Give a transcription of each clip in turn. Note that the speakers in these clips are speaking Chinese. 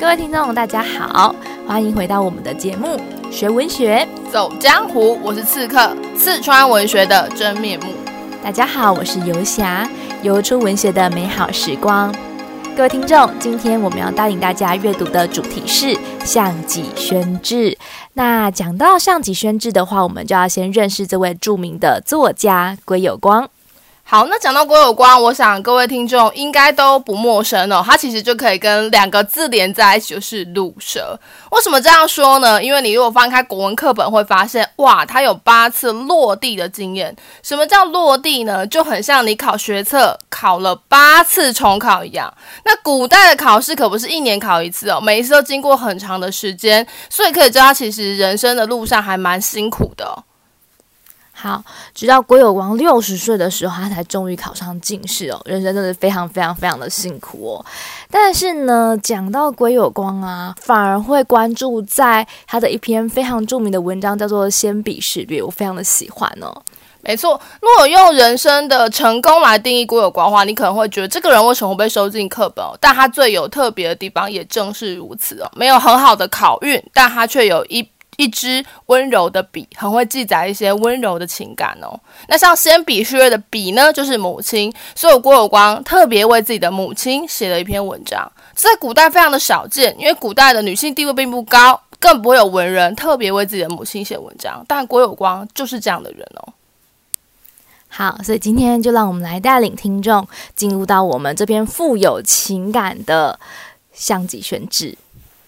各位听众，大家好，欢迎回到我们的节目《学文学走江湖》，我是刺客，四川文学的真面目。大家好，我是游侠，游出文学的美好时光。各位听众，今天我们要带领大家阅读的主题是《项脊轩志》。那讲到《项脊轩志》的话，我们就要先认识这位著名的作家归有光。好，那讲到郭有光，我想各位听众应该都不陌生哦。他其实就可以跟两个字连在一起，就是卤蛇。为什么这样说呢？因为你如果翻开国文课本，会发现哇，他有八次落地的经验。什么叫落地呢？就很像你考学测考了八次重考一样。那古代的考试可不是一年考一次哦，每一次都经过很长的时间，所以可以知道其实人生的路上还蛮辛苦的。好，直到归有光六十岁的时候，他才终于考上进士哦。人生真的非常非常非常的辛苦哦。但是呢，讲到归有光啊，反而会关注在他的一篇非常著名的文章，叫做《鲜卑事略》，我非常的喜欢哦。没错，如果用人生的成功来定义归有光的话，你可能会觉得这个人为什么会被收进课本哦？但他最有特别的地方也正是如此哦。没有很好的考运，但他却有一。一支温柔的笔，很会记载一些温柔的情感哦。那像《先笔序列》的笔呢，就是母亲，所以郭有光特别为自己的母亲写了一篇文章。在古代非常的少见，因为古代的女性地位并不高，更不会有文人特别为自己的母亲写文章。但郭有光就是这样的人哦。好，所以今天就让我们来带领听众进入到我们这篇富有情感的《相机选址》。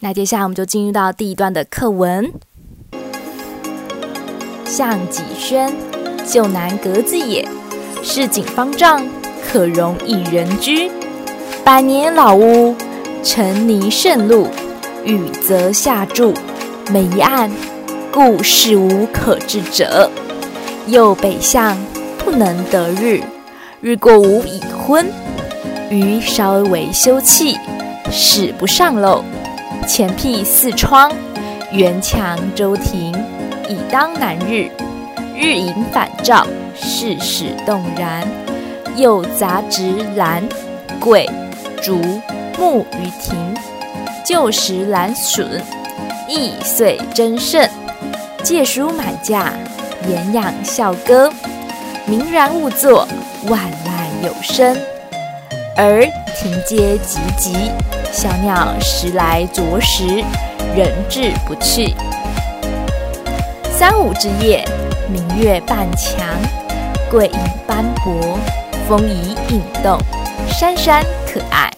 那接下来我们就进入到第一段的课文。项脊轩，旧南阁子也。市井方丈，可容一人居。百年老屋，尘泥渗漉，雨则下注。每一案，故事无可治者。又北向，不能得日。日过午已昏。余稍为修葺，使不上漏。前辟四窗，垣墙周庭。以当南日，日影反照，世事动然。又杂植兰、桂、竹、木于庭，旧时兰笋，亦遂争胜。借书满架，偃养笑歌。明然兀坐，万籁有声。而庭阶寂寂，小鸟时来啄食，人至不去。三五之夜，明月半墙，桂影斑驳，风移影动，珊珊可爱。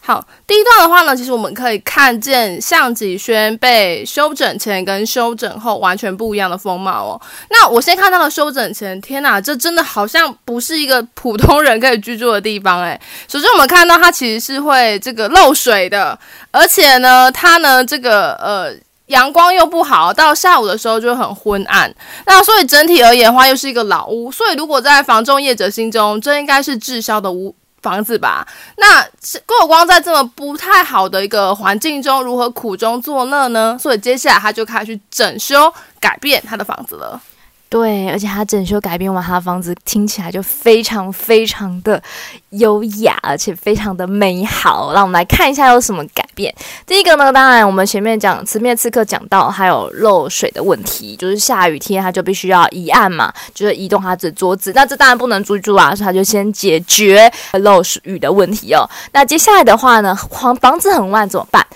好，第一段的话呢，其实我们可以看见项脊轩被修整前跟修整后完全不一样的风貌哦。那我先看到了修整前，天哪，这真的好像不是一个普通人可以居住的地方诶。首先我们看到它其实是会这个漏水的，而且呢，它呢这个呃。阳光又不好，到下午的时候就很昏暗。那所以整体而言的话，又是一个老屋。所以如果在房中业者心中，这应该是滞销的屋房子吧？那郭有光在这么不太好的一个环境中，如何苦中作乐呢？所以接下来他就开始去整修改变他的房子了。对，而且他整修改变完他的房子，听起来就非常非常的优雅，而且非常的美好。让我们来看一下有什么改变。第一个呢，当然我们前面讲词面刺客讲到还有漏水的问题，就是下雨天他就必须要移案嘛，就是移动他的桌子。那这当然不能租住啊，所以他就先解决漏水雨的问题哦。那接下来的话呢，房房子很乱怎么办？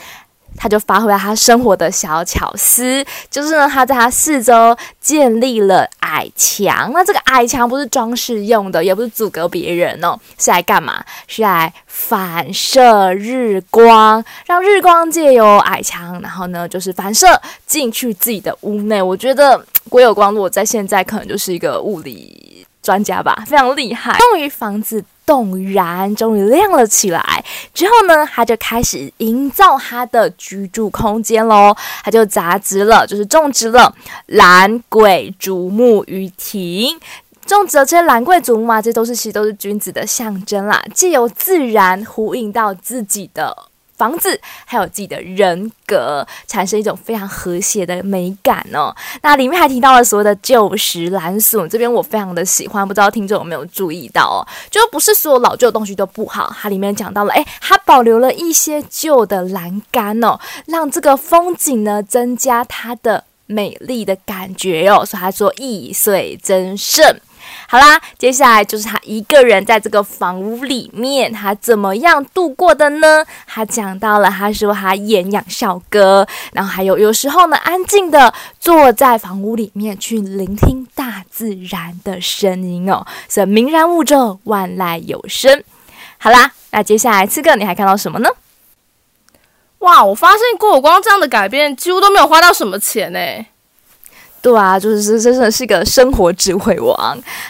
他就发挥了他生活的小巧思，就是呢，他在他四周建立了矮墙。那这个矮墙不是装饰用的，也不是阻隔别人哦，是来干嘛？是来反射日光，让日光借由矮墙，然后呢，就是反射进去自己的屋内。我觉得归有光如果在现在，可能就是一个物理专家吧，非常厉害。用于房子。纵然，终于亮了起来。之后呢，他就开始营造他的居住空间喽。他就杂植了，就是种植了兰、桂、竹、木于庭。种植了这些兰、桂、竹、木啊，这都是其实都是君子的象征啦。既有自然呼应到自己的房子，还有自己的人格，产生一种非常和谐的美感哦。那里面还提到了所谓的旧石蓝锁，这边我非常的喜欢，不知道听众有没有注意到哦？就不是所有老旧的东西都不好，它里面讲到了，诶，它保留了一些旧的栏杆哦，让这个风景呢增加它的美丽的感觉哦。所以他说易碎增胜。好啦，接下来就是他一个人在这个房屋里面，他怎么样度过的呢？他讲到了，他说他演养校歌，然后还有有时候呢，安静的坐在房屋里面去聆听大自然的声音哦。所以“明然雾昼，万籁有声”。好啦，那接下来刺客，你还看到什么呢？哇，我发现郭有光这样的改变几乎都没有花到什么钱呢。对啊，就是真的是一个生活智慧王。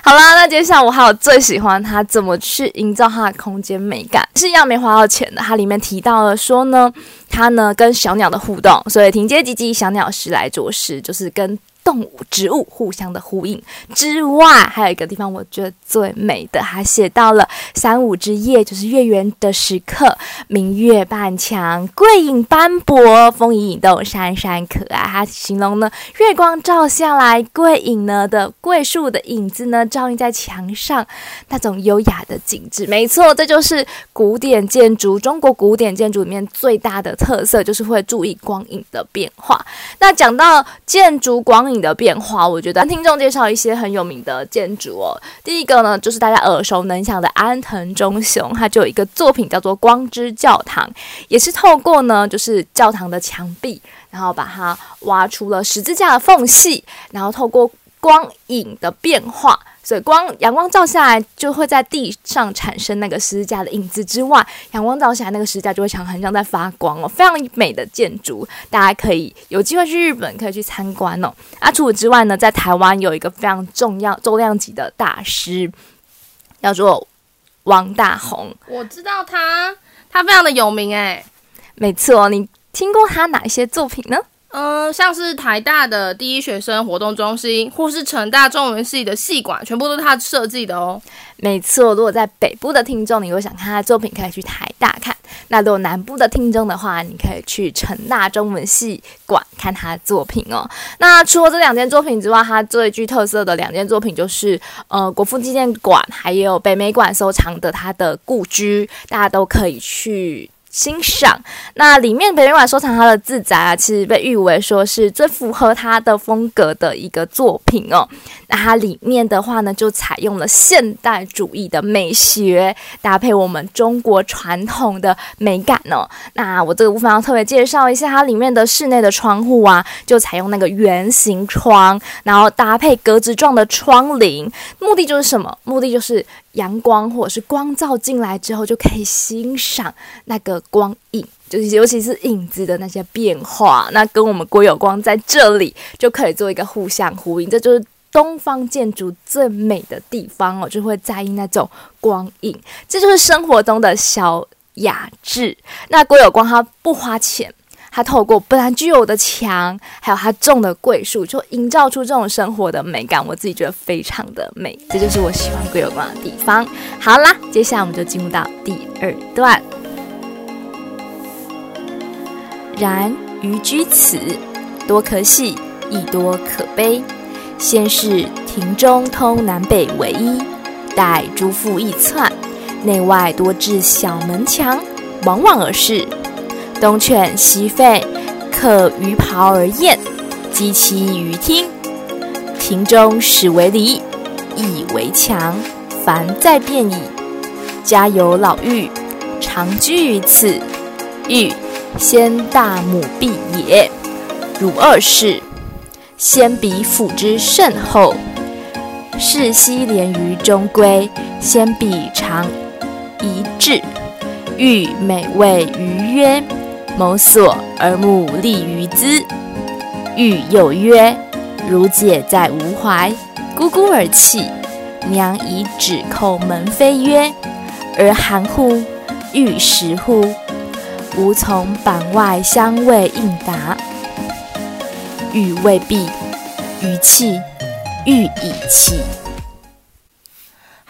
好啦，那接下来我还有最喜欢他怎么去营造他的空间美感，是一样没花到钱的。它里面提到了说呢，他呢跟小鸟的互动，所以停阶积极，小鸟时来着时，就是跟。动物、植物互相的呼应之外，还有一个地方我觉得最美的，还写到了三五之夜，就是月圆的时刻，明月半墙，桂影斑驳，风影影动，闪闪可爱。它形容呢，月光照下来，桂影呢的桂树的影子呢，照映在墙上，那种优雅的景致。没错，这就是古典建筑，中国古典建筑里面最大的特色，就是会注意光影的变化。那讲到建筑光影的变化，我觉得听众介绍一些很有名的建筑哦。第一个呢，就是大家耳熟能详的安藤忠雄，他就有一个作品叫做《光之教堂》，也是透过呢，就是教堂的墙壁，然后把它挖出了十字架的缝隙，然后透过光影的变化。所以光阳光照下来，就会在地上产生那个十字架的影子之外，阳光照下来，那个十字架就会像很像在发光哦，非常美的建筑，大家可以有机会去日本可以去参观哦。啊，除此之外呢，在台湾有一个非常重要重量级的大师，叫做王大閎。我知道他，他非常的有名哎。没错，你听过他哪一些作品呢？嗯，像是台大的第一学生活动中心，或是成大中文系的系馆，全部都是他设计的哦。没错，如果在北部的听众，你会想看他的作品，可以去台大看；那如果南部的听众的话，你可以去成大中文系馆看他的作品哦。那除了这两件作品之外，他最具特色的两件作品就是呃国父纪念馆，还有北美馆收藏的他的故居，大家都可以去。欣赏。那里面北美馆收藏他的自宅啊，其实被誉为说是最符合他的风格的一个作品哦。那它里面的话呢，就采用了现代主义的美学，搭配我们中国传统的美感哦。那我这个部分要特别介绍一下，它里面的室内的窗户啊，就采用那个圆形窗，然后搭配格子状的窗棂，目的就是什么？目的就是。阳光或者是光照进来之后，就可以欣赏那个光影，就是尤其是影子的那些变化。那跟我们郭有光在这里就可以做一个互相呼应，这就是东方建筑最美的地方哦，就会在意那种光影，这就是生活中的小雅致。那郭有光他不花钱。它透过本来具有的墙，还有它种的桂树，就营造出这种生活的美感。我自己觉得非常的美，这就是我喜欢桂有光的地方。好啦，接下来我们就进入到第二段。然余居此，多可喜，亦多可悲。先是庭中通南北为一，待诸复一窜，内外多置小门墙，往往而是。东犬西吠，客于庖而宴，几期于厅。庭中始为篱，以为墙，凡再变矣。家有老妪，常居于此。嫗，先大母婢也。汝二世，先彼抚之甚厚。室西连于中闺，先彼常揖至。嫗每谓余曰。某所而目立于兹，欲又曰：“汝姐在吾怀，咕咕而泣。娘以指叩门扉曰：‘儿寒乎？欲食乎？’吾从板外相谓应答。欲未毕，余泣，欲已泣。”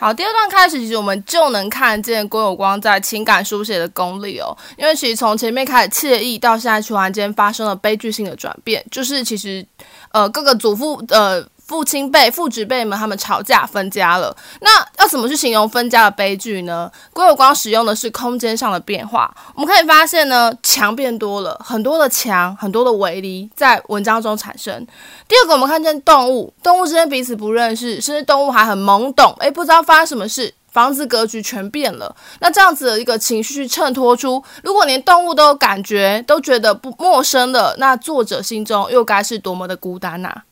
好，第二段开始，其实我们就能看见郭有光在情感书写的功力哦。因为其实从前面开始惬意，到现在突然间发生了悲剧性的转变，就是其实，呃，各个祖父呃。父亲辈、父职辈们，他们吵架分家了。那要怎么去形容分家的悲剧呢？郭有光使用的是空间上的变化。我们可以发现呢，墙变多了，很多的墙，很多的围篱在文章中产生。第二个，我们看见动物，动物之间彼此不认识，甚至动物还很懵懂，诶，不知道发生什么事。房子格局全变了。那这样子的一个情绪去衬托出，如果连动物都有感觉，都觉得不陌生的，那作者心中又该是多么的孤单呐、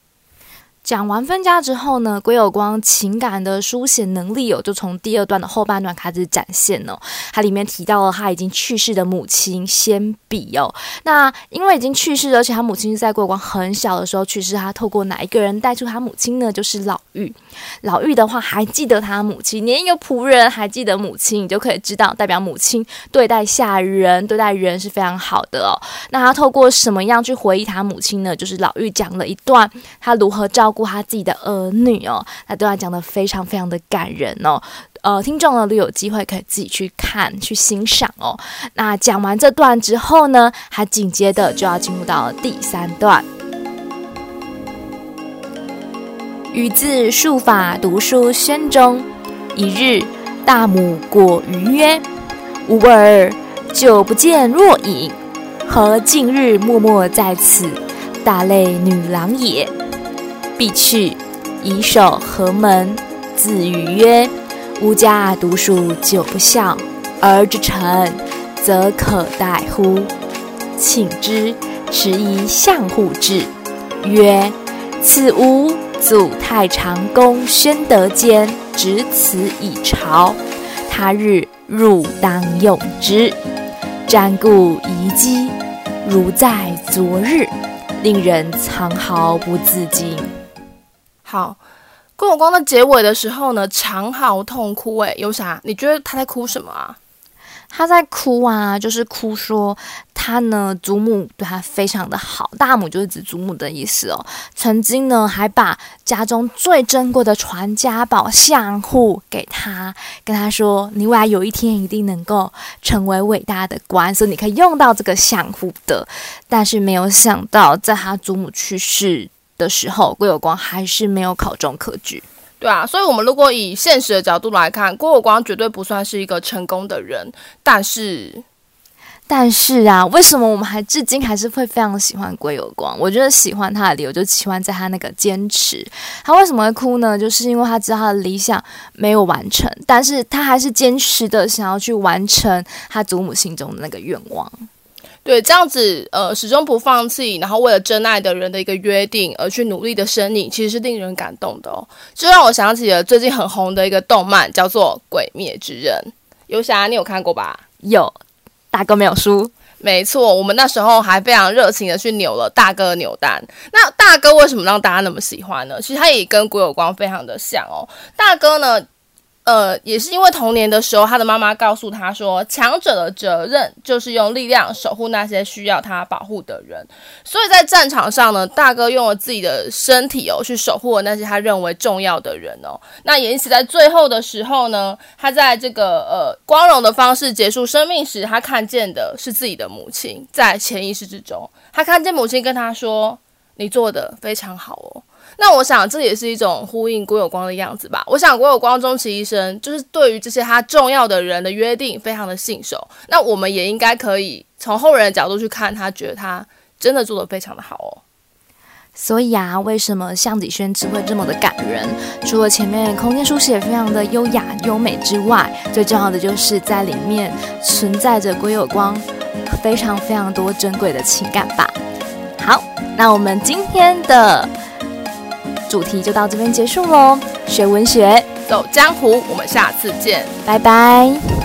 讲完分家之后呢，归有光情感的书写能力哦，就从第二段的后半段开始展现哦。它里面提到了他已经去世的母亲先比哦。那因为已经去世，而且他母亲是在归有光很小的时候去世，他透过哪一个人带出他母亲呢？就是老嫗。老嫗的话还记得他母亲，连一个仆人还记得母亲，你就可以知道，代表母亲对待下人、对待人是非常好的哦。那他透过什么样去回忆他母亲呢？就是老嫗讲了一段他如何照顾。他自己的儿女哦，那对他讲得非常非常的感人哦。呃，听众呢都有机会可以自己去看去欣赏哦。那讲完这段之后呢，他紧接着就要进入到第三段。与自术法读书轩中，一日大母果鱼曰：“吾儿久不见若影，何近日默默在此？大类女郎也。”必去，以守何门，自语曰：“吾家读书久不孝，儿之成，则可待乎？”请之，持以相户至，曰：“此吾祖太常公宣德间执此以朝，他日入当用之。瞻顾遗迹，如在昨日，令人藏毫不自禁。”好，郭永光的结尾的时候呢，长嚎痛哭。诶，有啥，你觉得他在哭什么啊？他在哭啊，就是哭说他呢，祖母对他非常的好，大母就是指祖母的意思哦。曾经呢，还把家中最珍贵的传家宝相户给他，跟他说，你未来有一天一定能够成为伟大的官，所以你可以用到这个相户的。但是没有想到，在他祖母去世。的时候，郭有光还是没有考中科举，对啊，所以，我们如果以现实的角度来看，郭有光绝对不算是一个成功的人。但是，但是啊，为什么我们还至今还是会非常喜欢郭有光？我觉得喜欢他的理由就喜欢在他那个坚持。他为什么会哭呢？就是因为他知道他的理想没有完成，但是他还是坚持的想要去完成他祖母心中的那个愿望。对，这样子，呃，始终不放弃，然后为了真爱的人的一个约定而去努力的身影，其实是令人感动的哦。这让我想起了最近很红的一个动漫，叫做《鬼灭之刃》。游侠，你有看过吧？有，大哥没有输。没错，我们那时候还非常热情的去扭了大哥的扭蛋。那大哥为什么让大家那么喜欢呢？其实他也跟鬼有光非常的像哦。大哥呢？呃，也是因为童年的时候，他的妈妈告诉他说，强者的责任就是用力量守护那些需要他保护的人。所以在战场上呢，大哥用了自己的身体哦，去守护了那些他认为重要的人哦。那也因此，在最后的时候呢，他在这个呃光荣的方式结束生命时，他看见的是自己的母亲，在潜意识之中，他看见母亲跟他说：“你做得非常好哦。”那我想，这也是一种呼应郭有光的样子吧。我想，郭有光终其一生，就是对于这些他重要的人的约定，非常的信守。那我们也应该可以从后人的角度去看他，觉得他真的做得非常的好哦。所以啊，为什么项脊轩只会这么的感人？除了前面空间书写非常的优雅优美之外，最重要的就是在里面存在着郭有光非常非常多珍贵的情感吧。好，那我们今天的。主题就到这边结束喽，学文学，走江湖，我们下次见，拜拜。